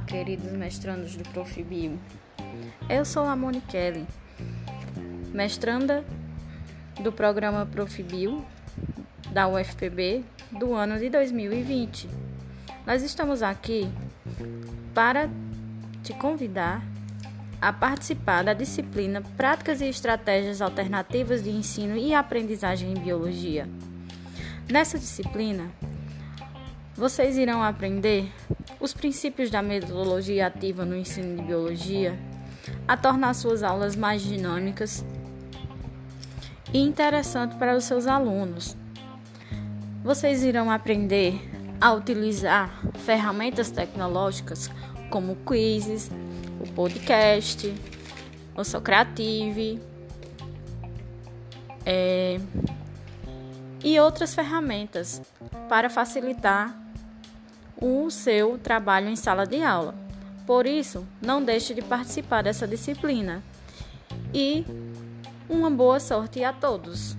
queridos mestrandos do Profibio. Eu sou a Moni Kelly, mestranda do programa Profibio da UFPB do ano de 2020. Nós estamos aqui para te convidar a participar da disciplina Práticas e Estratégias Alternativas de Ensino e Aprendizagem em Biologia. Nessa disciplina, vocês irão aprender os princípios da metodologia ativa no ensino de biologia, a tornar suas aulas mais dinâmicas e interessantes para os seus alunos. Vocês irão aprender a utilizar ferramentas tecnológicas como quizzes, o podcast, o Socrative é, e outras ferramentas para facilitar o seu trabalho em sala de aula. Por isso, não deixe de participar dessa disciplina. E uma boa sorte a todos!